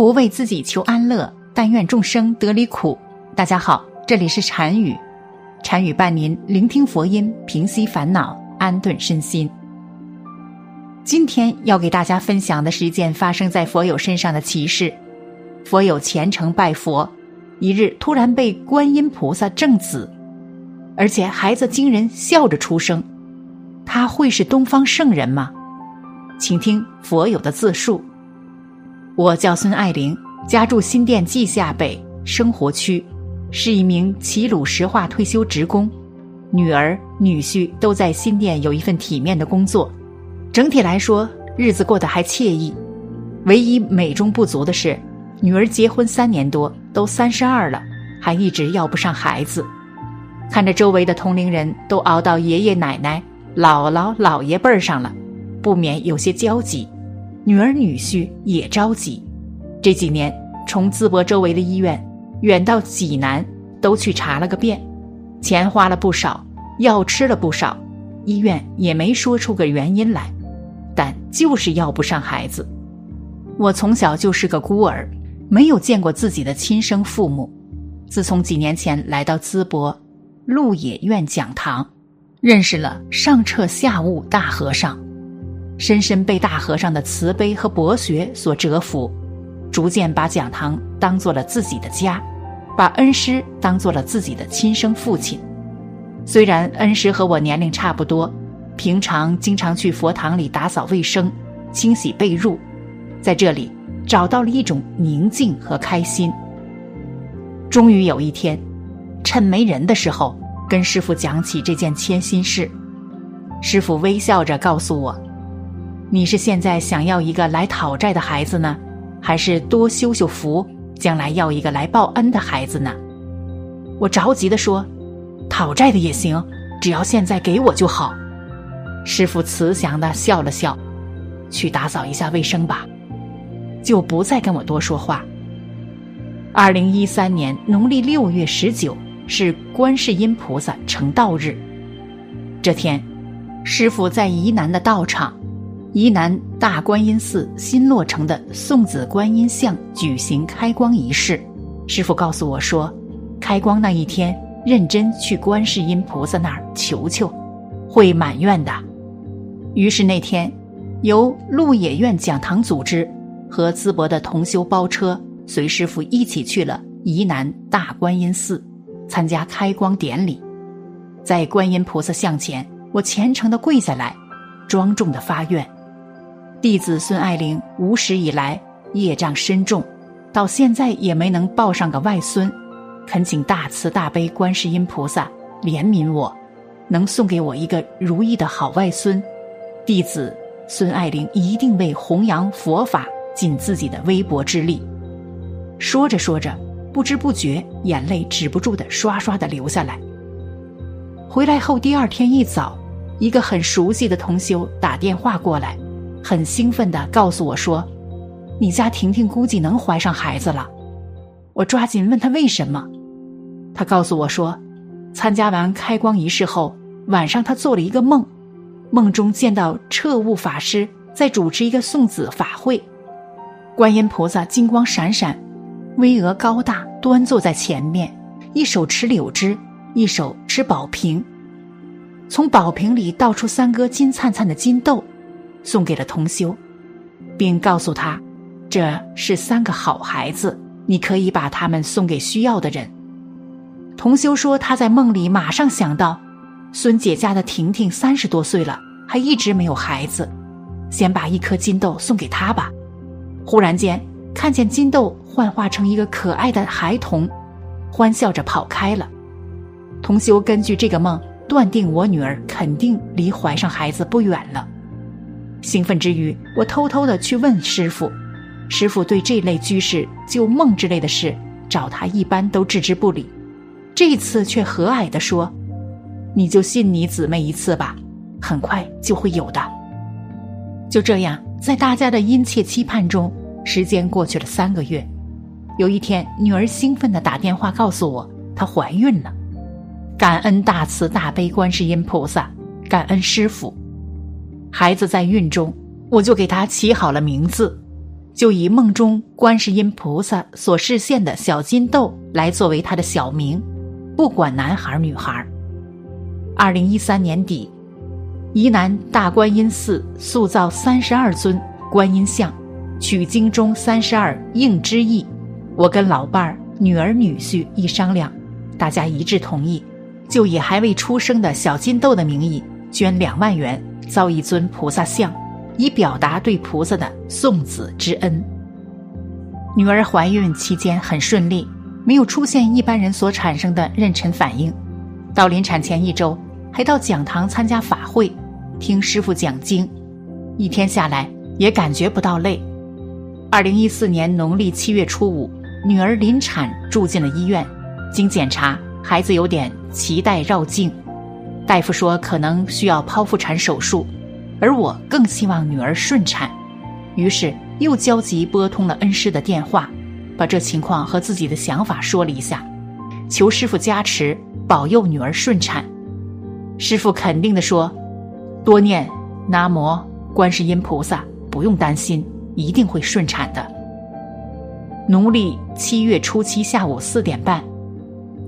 不为自己求安乐，但愿众生得离苦。大家好，这里是禅语，禅语伴您聆听佛音，平息烦恼，安顿身心。今天要给大家分享的是一件发生在佛友身上的奇事。佛友虔诚拜佛，一日突然被观音菩萨正子，而且孩子惊人笑着出生。他会是东方圣人吗？请听佛友的自述。我叫孙爱玲，家住新店稷下北生活区，是一名齐鲁石化退休职工，女儿女婿都在新店有一份体面的工作，整体来说日子过得还惬意。唯一美中不足的是，女儿结婚三年多，都三十二了，还一直要不上孩子。看着周围的同龄人都熬到爷爷奶奶、姥姥姥爷辈儿上了。不免有些焦急，女儿女婿也着急。这几年从淄博周围的医院远到济南，都去查了个遍，钱花了不少，药吃了不少，医院也没说出个原因来，但就是要不上孩子。我从小就是个孤儿，没有见过自己的亲生父母。自从几年前来到淄博鹿野院讲堂，认识了上彻下悟大和尚。深深被大和尚的慈悲和博学所折服，逐渐把讲堂当做了自己的家，把恩师当做了自己的亲生父亲。虽然恩师和我年龄差不多，平常经常去佛堂里打扫卫生、清洗被褥，在这里找到了一种宁静和开心。终于有一天，趁没人的时候，跟师傅讲起这件千心事，师傅微笑着告诉我。你是现在想要一个来讨债的孩子呢，还是多修修福，将来要一个来报恩的孩子呢？我着急的说：“讨债的也行，只要现在给我就好。”师傅慈祥的笑了笑，去打扫一下卫生吧，就不再跟我多说话。二零一三年农历六月十九是观世音菩萨成道日，这天，师傅在沂南的道场。沂南大观音寺新落成的送子观音像举行开光仪式，师傅告诉我说，开光那一天认真去观世音菩萨那儿求求，会满愿的。于是那天，由鹿野院讲堂组织和淄博的同修包车，随师傅一起去了沂南大观音寺，参加开光典礼。在观音菩萨像前，我虔诚的跪下来，庄重的发愿。弟子孙爱玲无始以来业障深重，到现在也没能抱上个外孙，恳请大慈大悲观世音菩萨怜悯我，能送给我一个如意的好外孙。弟子孙爱玲一定为弘扬佛法尽自己的微薄之力。说着说着，不知不觉眼泪止不住的刷刷的流下来。回来后第二天一早，一个很熟悉的同修打电话过来。很兴奋地告诉我说：“你家婷婷估计能怀上孩子了。”我抓紧问他为什么，他告诉我说：“参加完开光仪式后，晚上他做了一个梦，梦中见到彻悟法师在主持一个送子法会，观音菩萨金光闪闪，巍峨高大，端坐在前面，一手持柳枝，一手持宝瓶，从宝瓶里倒出三颗金灿灿的金豆。”送给了同修，并告诉他，这是三个好孩子，你可以把他们送给需要的人。同修说，他在梦里马上想到，孙姐家的婷婷三十多岁了，还一直没有孩子，先把一颗金豆送给她吧。忽然间，看见金豆幻化成一个可爱的孩童，欢笑着跑开了。同修根据这个梦，断定我女儿肯定离怀上孩子不远了。兴奋之余，我偷偷的去问师傅，师傅对这类居士救梦之类的事，找他一般都置之不理，这次却和蔼的说：“你就信你姊妹一次吧，很快就会有的。”就这样，在大家的殷切期盼中，时间过去了三个月。有一天，女儿兴奋的打电话告诉我，她怀孕了，感恩大慈大悲观世音菩萨，感恩师傅。孩子在孕中，我就给他起好了名字，就以梦中观世音菩萨所示现的小金豆来作为他的小名，不管男孩女孩。二零一三年底，沂南大观音寺塑造三十二尊观音像，取经中三十二应之意。我跟老伴儿、女儿、女婿一商量，大家一致同意，就以还未出生的小金豆的名义捐两万元造一尊菩萨像，以表达对菩萨的送子之恩。女儿怀孕期间很顺利，没有出现一般人所产生的妊娠反应。到临产前一周，还到讲堂参加法会，听师傅讲经，一天下来也感觉不到累。二零一四年农历七月初五，女儿临产住进了医院，经检查，孩子有点脐带绕颈，大夫说可能需要剖腹产手术，而我更希望女儿顺产，于是又焦急拨通了恩师的电话，把这情况和自己的想法说了一下，求师傅加持。保佑女儿顺产，师傅肯定的说：“多念南无观世音菩萨，不用担心，一定会顺产的。”农历七月初七下午四点半，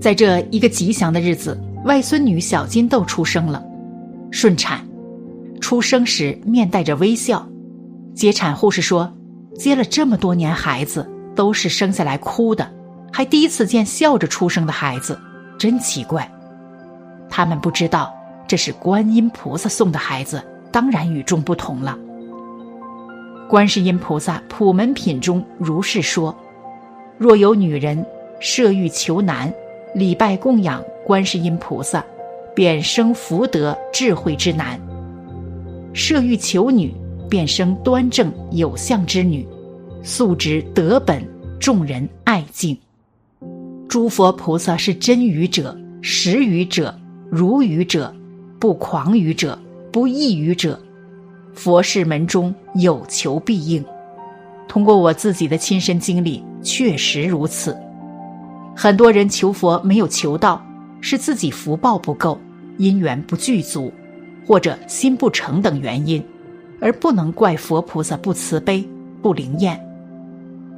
在这一个吉祥的日子，外孙女小金豆出生了，顺产。出生时面带着微笑，接产护士说：“接了这么多年孩子，都是生下来哭的，还第一次见笑着出生的孩子。”真奇怪，他们不知道这是观音菩萨送的孩子，当然与众不同了。观世音菩萨普门品中如是说：若有女人设欲求男，礼拜供养观世音菩萨，便生福德智慧之男；设欲求女，便生端正有相之女，素质德本，众人爱敬。诸佛菩萨是真语者、实语者、如语者、不狂语者、不异语者。佛事门中有求必应。通过我自己的亲身经历，确实如此。很多人求佛没有求到，是自己福报不够、因缘不具足，或者心不诚等原因，而不能怪佛菩萨不慈悲、不灵验。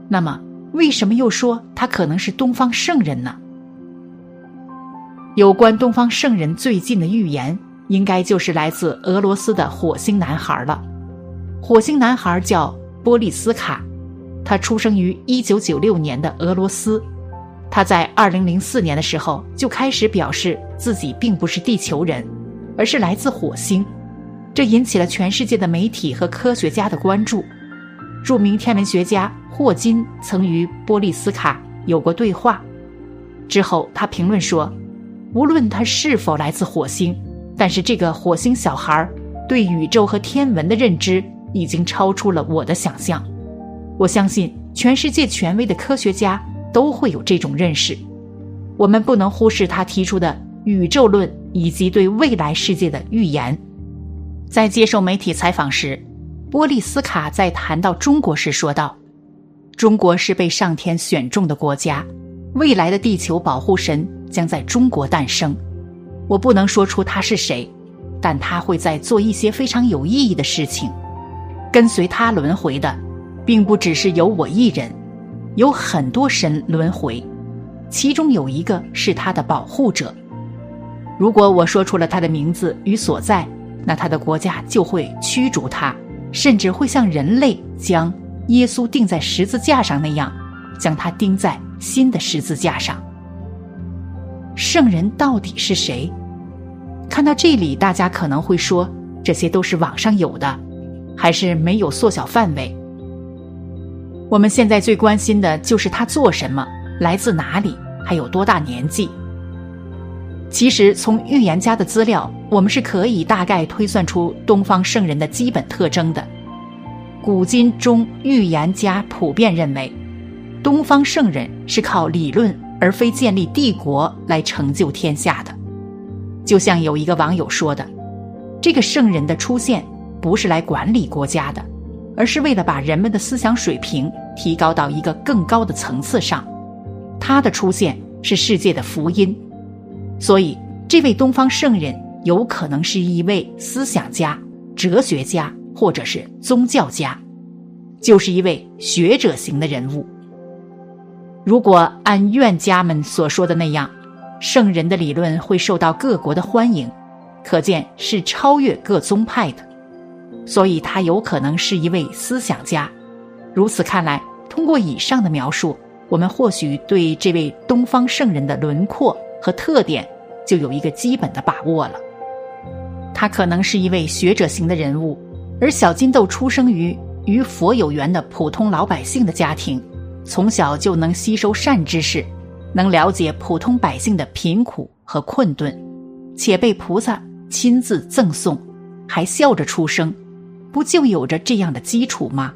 那么。为什么又说他可能是东方圣人呢？有关东方圣人最近的预言，应该就是来自俄罗斯的火星男孩了。火星男孩叫波利斯卡，他出生于一九九六年的俄罗斯。他在二零零四年的时候就开始表示自己并不是地球人，而是来自火星，这引起了全世界的媒体和科学家的关注。著名天文学家。霍金曾与波利斯卡有过对话，之后他评论说：“无论他是否来自火星，但是这个火星小孩对宇宙和天文的认知已经超出了我的想象。我相信全世界权威的科学家都会有这种认识。我们不能忽视他提出的宇宙论以及对未来世界的预言。”在接受媒体采访时，波利斯卡在谈到中国时说道。中国是被上天选中的国家，未来的地球保护神将在中国诞生。我不能说出他是谁，但他会在做一些非常有意义的事情。跟随他轮回的，并不只是有我一人，有很多神轮回，其中有一个是他的保护者。如果我说出了他的名字与所在，那他的国家就会驱逐他，甚至会像人类将。耶稣钉在十字架上那样，将他钉在新的十字架上。圣人到底是谁？看到这里，大家可能会说，这些都是网上有的，还是没有缩小范围。我们现在最关心的就是他做什么，来自哪里，还有多大年纪。其实，从预言家的资料，我们是可以大概推算出东方圣人的基本特征的。古今中预言家普遍认为，东方圣人是靠理论而非建立帝国来成就天下的。就像有一个网友说的：“这个圣人的出现不是来管理国家的，而是为了把人们的思想水平提高到一个更高的层次上。他的出现是世界的福音，所以这位东方圣人有可能是一位思想家、哲学家。”或者是宗教家，就是一位学者型的人物。如果按院家们所说的那样，圣人的理论会受到各国的欢迎，可见是超越各宗派的，所以他有可能是一位思想家。如此看来，通过以上的描述，我们或许对这位东方圣人的轮廓和特点就有一个基本的把握了。他可能是一位学者型的人物，而小金豆出生于与佛有缘的普通老百姓的家庭，从小就能吸收善知识，能了解普通百姓的贫苦和困顿，且被菩萨亲自赠送，还笑着出生，不就有着这样的基础吗？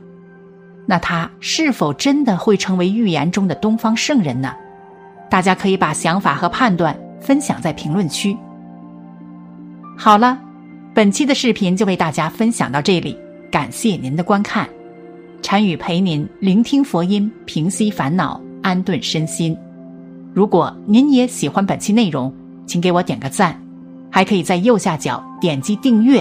那他是否真的会成为预言中的东方圣人呢？大家可以把想法和判断分享在评论区。好了，本期的视频就为大家分享到这里，感谢您的观看。禅语陪您聆听佛音，平息烦恼，安顿身心。如果您也喜欢本期内容，请给我点个赞，还可以在右下角点击订阅